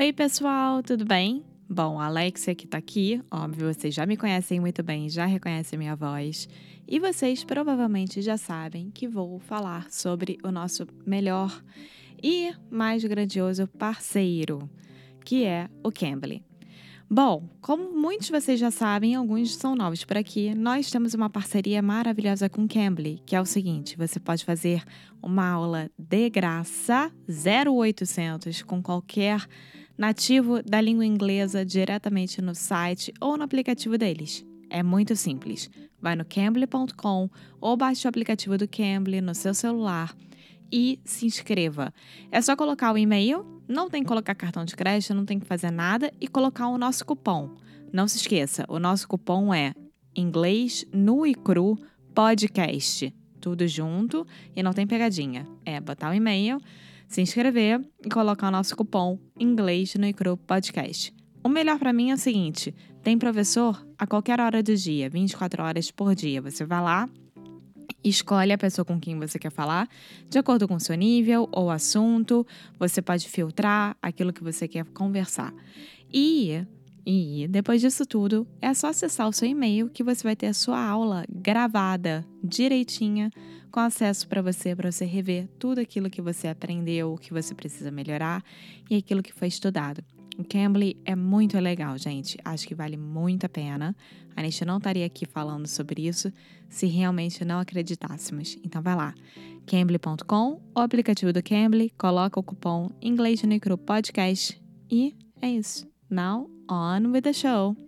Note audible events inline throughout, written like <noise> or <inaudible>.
Oi, pessoal, tudo bem? Bom, a Alexia que tá aqui, óbvio, vocês já me conhecem muito bem, já reconhecem minha voz. E vocês provavelmente já sabem que vou falar sobre o nosso melhor e mais grandioso parceiro, que é o Cambly. Bom, como muitos de vocês já sabem, alguns são novos por aqui, nós temos uma parceria maravilhosa com o Cambly, que é o seguinte: você pode fazer uma aula de graça 0800 com qualquer nativo da língua inglesa diretamente no site ou no aplicativo deles. É muito simples. Vai no cambly.com ou baixe o aplicativo do Cambly no seu celular e se inscreva. É só colocar o e-mail, não tem que colocar cartão de crédito, não tem que fazer nada e colocar o nosso cupom. Não se esqueça, o nosso cupom é inglês nu e cru podcast. Tudo junto e não tem pegadinha. É botar o e-mail, se inscrever e colocar o nosso cupom inglês nu e cru podcast. O melhor para mim é o seguinte: tem professor a qualquer hora do dia, 24 horas por dia. Você vai lá, escolhe a pessoa com quem você quer falar, de acordo com o seu nível ou assunto. Você pode filtrar aquilo que você quer conversar. E, e depois disso tudo, é só acessar o seu e-mail que você vai ter a sua aula gravada direitinha, com acesso para você, para você rever tudo aquilo que você aprendeu, o que você precisa melhorar e aquilo que foi estudado. O Cambly é muito legal, gente. Acho que vale muito a pena. A gente não estaria aqui falando sobre isso se realmente não acreditássemos. Então vai lá, cambly.com, o aplicativo do Cambly, coloca o cupom Inglês no Cru Podcast e é isso. Now on with the show.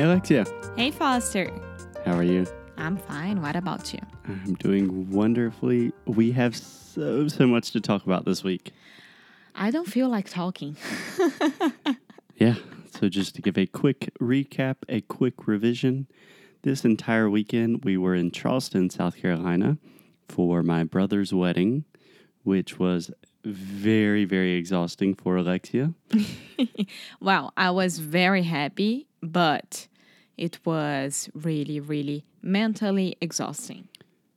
Hey, Alexia. Hey Foster. How are you? I'm fine. What about you? I'm doing wonderfully. We have so, so much to talk about this week. I don't feel like talking. <laughs> Yeah. So, just to give a quick recap, a quick revision, this entire weekend we were in Charleston, South Carolina for my brother's wedding, which was very, very exhausting for Alexia. <laughs> Well, I was very happy, but it was really, really mentally exhausting.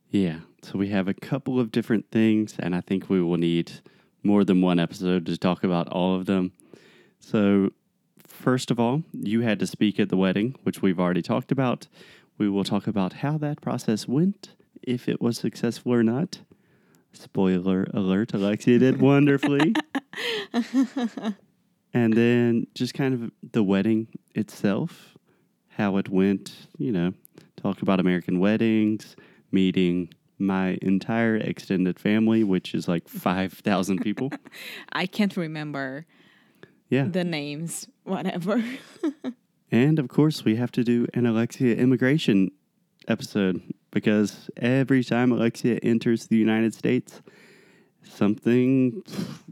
Yeah. So, we have a couple of different things, and I think we will need more than one episode to talk about all of them. So, first of all, you had to speak at the wedding, which we've already talked about. We will talk about how that process went, if it was successful or not. Spoiler alert, Alexia did wonderfully. <laughs> and then just kind of the wedding itself, how it went, you know, talk about American weddings, meeting my entire extended family, which is like <laughs> 5,000 people. <laughs> I can't remember Yeah. the names, whatever. <laughs> And of course, we have to do an Alexia immigration episode because every time Alexia enters the United States, something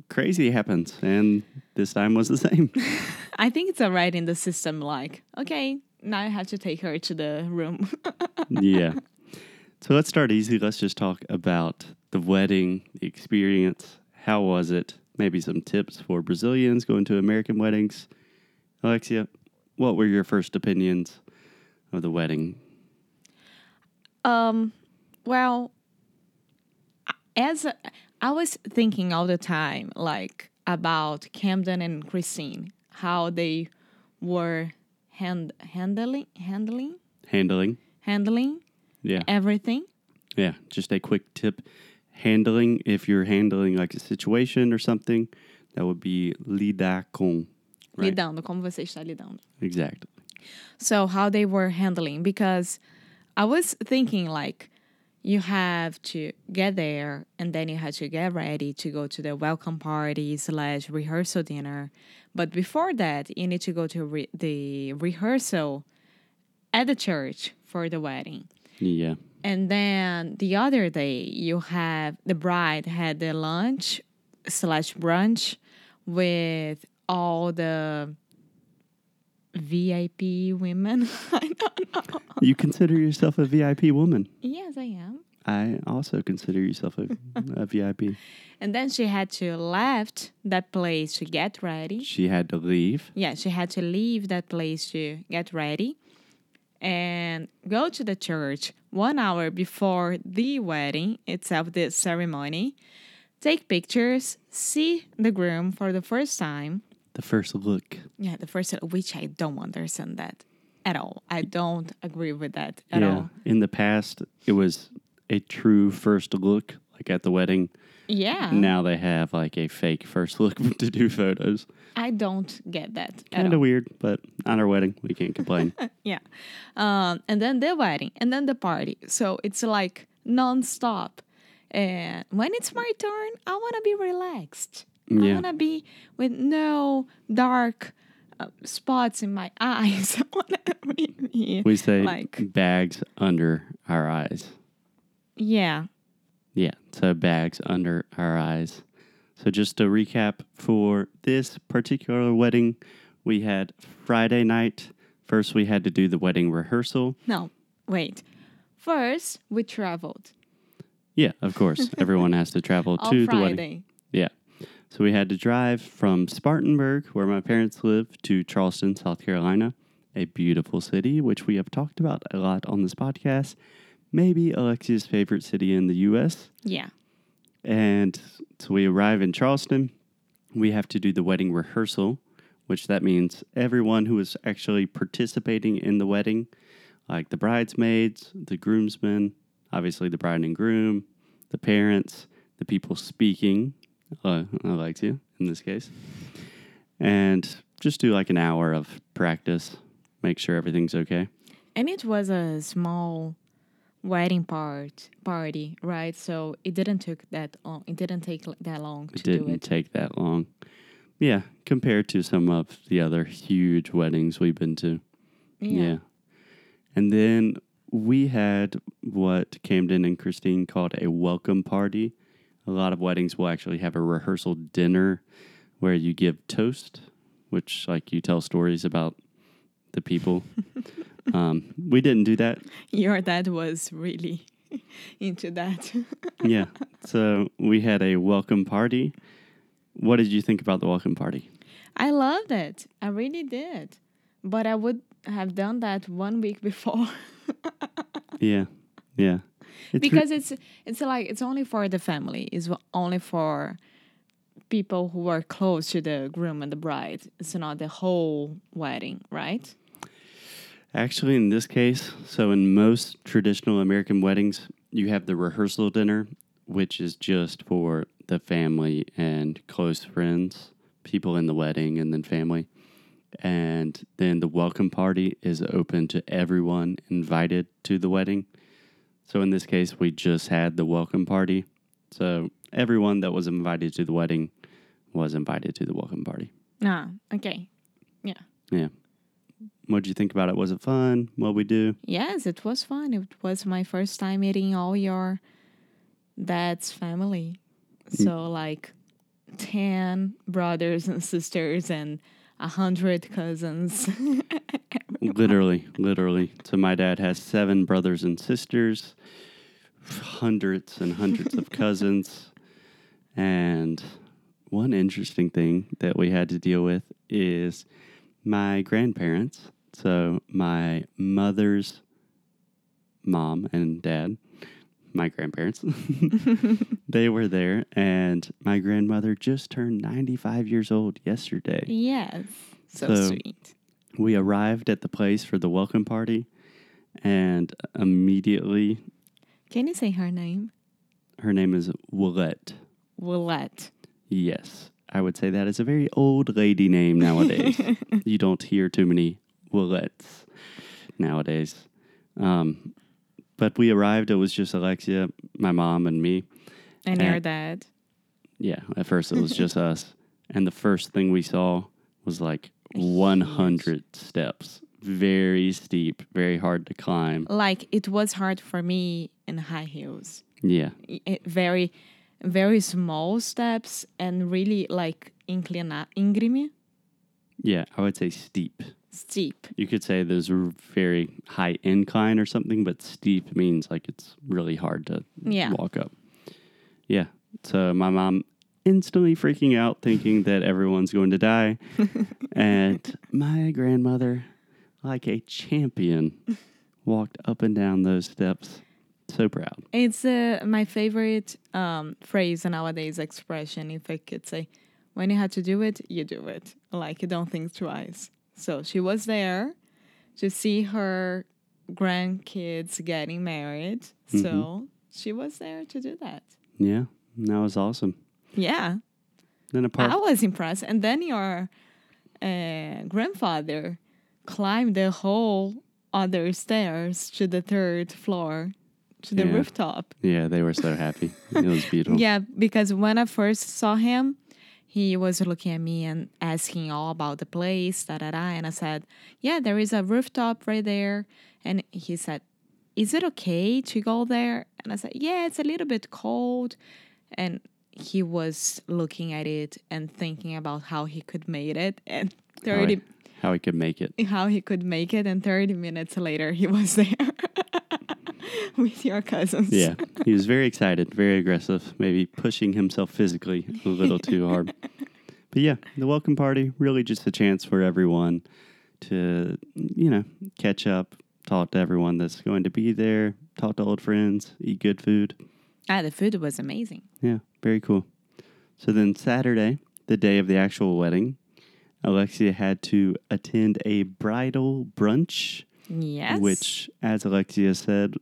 crazy happens. And this time was the same. <laughs> I think it's alright in the system, like, okay, now I have to take her to the room. <laughs> yeah. So let's start easy. Let's just talk about the wedding, the experience. How was it? Maybe some tips for Brazilians going to American weddings. Alexia, what were your first opinions of the wedding? Um, well, as a, I was thinking all the time, like about Camden and Christine, how they were hand, handling, handling, Handling. handling Yeah. everything. Yeah, just a quick tip. Handling, if you're handling like a situation or something, that would be lidar com. Right. Lidando, como você está lidando. Exactly. So how they were handling because I was thinking like you have to get there and then you have to get ready to go to the welcome party slash rehearsal dinner. But before that, you need to go to re- the rehearsal at the church for the wedding. Yeah. And then the other day, you have the bride had the lunch slash brunch with all the VIP women. <laughs> I don't know. You consider yourself a VIP woman. Yes, I am. I also consider yourself a, a <laughs> VIP. And then she had to left that place to get ready. She had to leave. Yeah, she had to leave that place to get ready and go to the church one hour before the wedding itself, the ceremony, take pictures, see the groom for the first time. The first look. Yeah, the first, which I don't understand that at all. I don't agree with that at yeah. all. In the past, it was a true first look, like at the wedding. Yeah. Now they have like a fake first look <laughs> to do photos. I don't get that Kind of weird, but on our wedding, we can't complain. <laughs> Yeah. Um, and then the wedding and then the party. So it's like nonstop. And when it's my turn, I want to be relaxed. I want to be with no dark uh, spots in my <laughs> eyes. I want to We say like, bags under our eyes. yeah. Yeah, so bags under our eyes. So just to recap for this particular wedding, we had Friday night. First, we had to do the wedding rehearsal. No, wait. First, we traveled Yeah, of course. <laughs> Everyone has to travel to the wedding. Yeah. So we had to drive from Spartanburg, where my parents live, to Charleston, South Carolina, a beautiful city, which we have talked about a lot on this podcast. Maybe Alexia's favorite city in the U.S. Yeah. And so we arrive in Charleston. We have to do the wedding rehearsal, which that means everyone who is actually participating in the wedding, like the bridesmaids, the groomsmen, obviously the bride and groom, the parents, the people speaking, uh, Alexia in this case, and just do like an hour of practice, make sure everything's okay. And it was a small wedding part party, right? So it didn't took that long. It didn't take that long to do It didn't it. take that long. Yeah, compared to some of the other huge weddings we've been to. Yeah. And then we had what Camden and Christine called a welcome party. A lot of weddings will actually have a rehearsal dinner where you give toast, which like you tell stories about the people. <laughs> um, we didn't do that. Your dad was really <laughs> into that. <laughs> Yeah. So we had a welcome party. What did you think about the welcome party? I loved it. I really did. But I would have done that one week before Yeah. Yeah. It's because it's it's like it's only for the family. It's only for people who are close to the groom and the bride. It's not the whole wedding, right? Actually, in this case, so in most traditional American weddings, you have the rehearsal dinner, which is just for the family and close friends, people in the wedding, and then family. And then the welcome party is open to everyone invited to the wedding. So in this case, we just had the welcome party. So everyone that was invited to the wedding was invited to the welcome party. Ah, okay. Yeah. Yeah. What did you think about it? Was it fun? What we do? Yes, it was fun. It was my first time meeting all your dad's family. So like ten brothers and <laughs> sisters and a hundred cousins. <laughs> literally, literally. So my dad has seven brothers and sisters, hundreds and hundreds of <laughs> cousins, and one interesting thing that we had to deal with is my grandparents. So my mother's mom and dad, my grandparents, <laughs> <laughs> they were there, and my grandmother just turned 95 years old yesterday. yes. So, So- sweet. We arrived at the place for the welcome party, and immediately, Can you say her name? her name is Willette. Willette. Yes, I would say that is a very old lady name nowadays. <laughs> you don't hear too many Willettes nowadays. Um, but we arrived, it was just Alexia, my mom, and me. And Uh, your dad. Yeah, at first it was just <laughs> us. And the first thing we saw was like 100 steps very steep, very hard to climb. Like it was hard for me in high heels. Yeah. It- very, very small steps and really like inclina íngreme, Yeah, I would say steep. Steep. You could say there's a very high incline or something, but steep means like it's really hard to Yeah. walk up. Yeah. So my mom instantly freaking out, thinking that everyone's going to die. <laughs> and my grandmother, like a champion, walked up and down those steps. So proud. It's uh, my favorite um, phrase nowadays, expression, if I could say. When you had to do it, you do it. Like you don't think twice. So she was there to see her grandkids getting married. So she was there to do that. Yeah. That was awesome. Yeah, Then apart I was impressed. And then your uh, grandfather climbed the whole other stairs to the third floor, to the Yeah. rooftop. Yeah, they were so happy. It was <laughs> beautiful. Yeah, because when I first saw him, he was looking at me and asking all about the place, da da da. And I said, Yeah, there is a rooftop right there. And he said, Is it okay to go there? And I said, Yeah, it's a little bit cold. And he was looking at it and thinking about how he could make it. And How 30 he, how he could make it. <laughs> how he could make it and 30 minutes later he was there <laughs> with your cousins. Yeah, he was very excited, very aggressive, maybe pushing himself physically a little too hard. But yeah, the welcome party really just a chance for everyone to, you know, catch up, talk to everyone that's going to be there, talk to old friends, eat good food. Ah, the food was amazing. Yeah, very cool. So then Saturday, the day of the actual wedding, Alexia had to attend a bridal brunch, Yes. which, as Alexia said,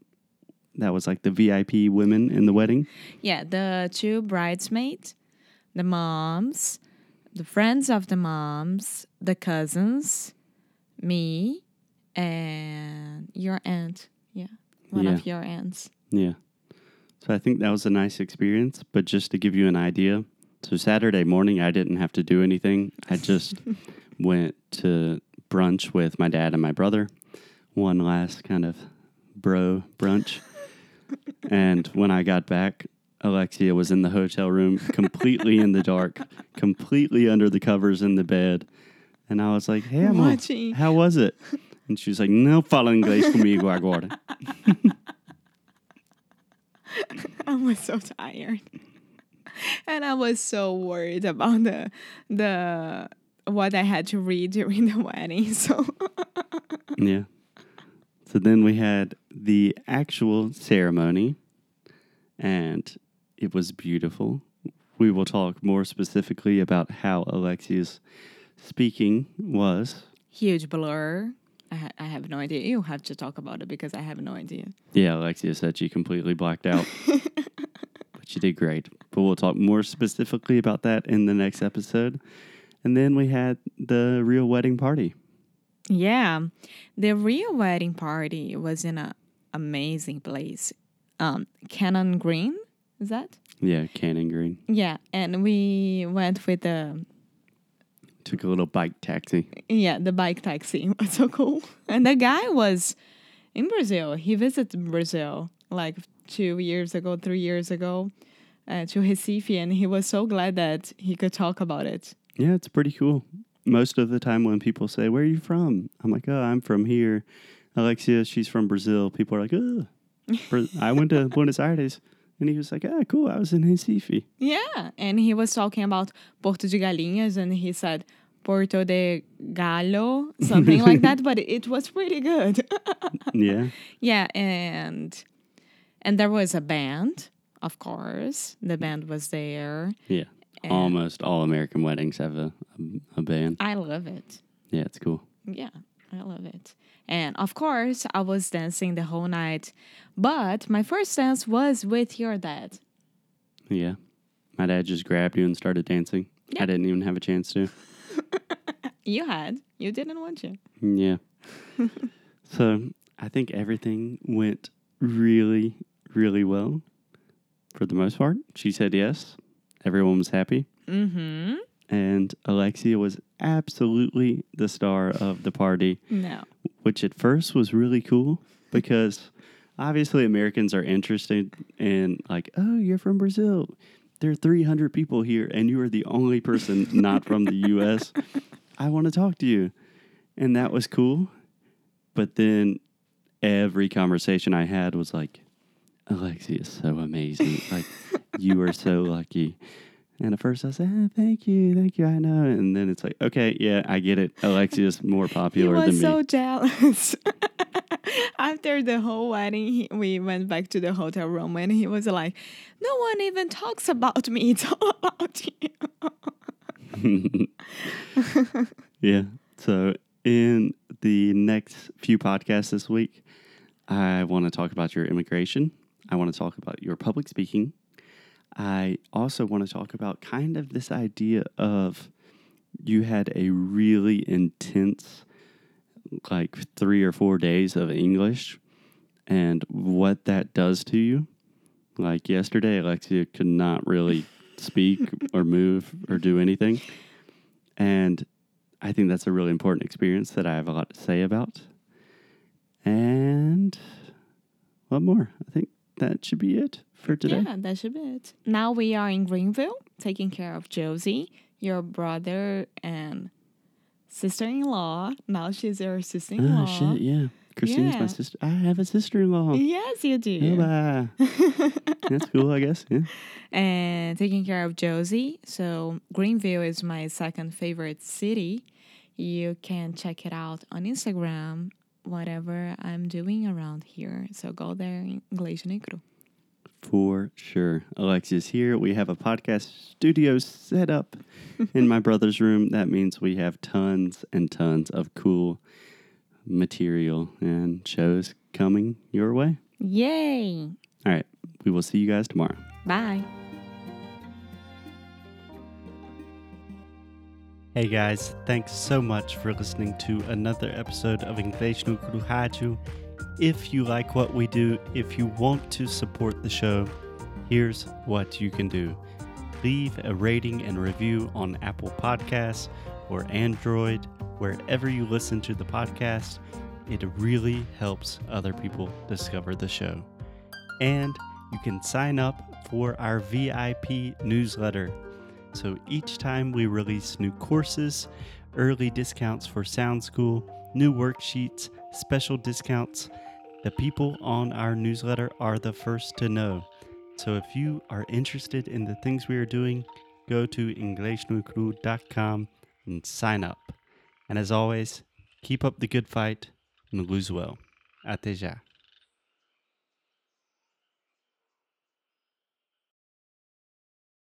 that was like the VIP women in the wedding. Yeah, the two bridesmaids, the moms, the friends of the moms, the cousins, me, and your aunt. Yeah, one Yeah. of your aunts. Yeah. So I think that was a nice experience. But just to give you an idea, so Saturday morning, I didn't have to do anything. I just <laughs> went to brunch with my dad and my brother, one last kind of bro brunch. <laughs> and when I got back, Alexia was in the hotel room, completely in the dark, completely under the covers in the bed. And I was like, hey, Emma, Watching. how was it? And she was like, no fala inglês comigo agora. <laughs> I was so tired, and I was so worried about the the what I had to read during the wedding. <laughs> So Yeah. So then we had the actual ceremony, and it was beautiful. We will talk more specifically about how Alexia's speaking was. huge blur. I, ha- I have no idea. You have to talk about it because I have no idea. Yeah, Alexia said she completely blacked out, <laughs> but she did great. But we'll talk more specifically about that in the next episode. And then we had the real wedding party. Yeah, the real wedding party was in a amazing place, um, Cannon Green. Is that? Yeah, Cannon Green. Yeah, and we went with the Took a little bike taxi. yeah the bike taxi. <laughs> Was so cool, and the guy was in Brazil. He visited Brazil like two years ago, three years ago, uh, to Recife, and he was so glad that he could talk about it. Yeah, it's pretty cool. Most of the time when people say, Where are you from? I'm like, Oh, I'm from here. Alexia, she's from Brazil. People are like, Oh, I went to <laughs> Buenos Aires. And he was like, Ah, cool. I was in Recife. Yeah, and he was talking about Porto de Galinhas, and he said Porto de Galo, <laughs> something like that. But it was pretty good. <laughs> Yeah. yeah, and and there was a band, of course. The band was there. Yeah. And- Almost all American weddings have a, a, a band. I love it. Yeah, it's cool. Yeah, I love it. And of course, I was dancing the whole night. But my first dance was with your dad. Yeah. My dad just grabbed you and started dancing. Yeah. I didn't even have a chance to. <laughs> You had. You didn't want to. Yeah. <laughs> so I think everything went really, really well for the most part. She said yes. Everyone was happy. Mm-hmm. And Alexia was absolutely the star of the party, No. which at first was really cool because obviously Americans are interested in, like, oh, you're from Brazil. There are 300 people here, and you are the only person not from the US. I want to talk to you. And that was cool. But then every conversation I had was like, Alexia is so amazing. Like, you are so lucky. And at first I said, ah, thank you, thank you, I know. And then it's like, okay, yeah, I get it. Alexia's more <laughs> He popular was than me. so jealous. <laughs> After the whole wedding, he, we went back to the hotel room and he was like, No one even talks about me. <laughs> It's all about you. yeah. So in the next few podcasts this week, I want to talk about your immigration. I want to talk about your public speaking. I also want to talk about kind of this idea of you had a really intense, like three or four days of English and what that does to you. Like yesterday, Alexia could not really <laughs> speak or move or do anything. And I think that's a really important experience that I have a lot to say about. And what more? I think that should be it for today. Yeah, that should be it. Now we are in Greenville, taking care of Josie, your brother and sister in law. Now she's your sister in law. Ah, shit, yeah. Christine's Yeah. my sister. I have a sister in law. Yes, you do. <laughs> That's cool, I guess. Yeah. and taking care of Josie. So Greenville is my second favorite city. You can check it out on Instagram, whatever I'm doing around here. So go there in Inglês Negro. For sure. Alexia's here. We have a podcast studio set up in my <laughs> brother's room. That means we have tons and tons of cool material and shows coming your way. Yay! All right. We will see you guys tomorrow. Bye. Hey guys, thanks so much for listening to another episode of Inglês no Cru Rádio. If you like what we do, if you want to support the show, here's what you can do. Leave a rating and review on Apple Podcasts or Android, wherever you listen to the podcast. It really helps other people discover the show. And you can sign up for our VIP newsletter. So each time we release new courses, early discounts for Sound School, new worksheets, special discounts, the people on our newsletter are the first to know. So if you are interested in the things we are doing, go to inglesnucru.com and sign up. And as always, keep up the good fight and lose well. Até já.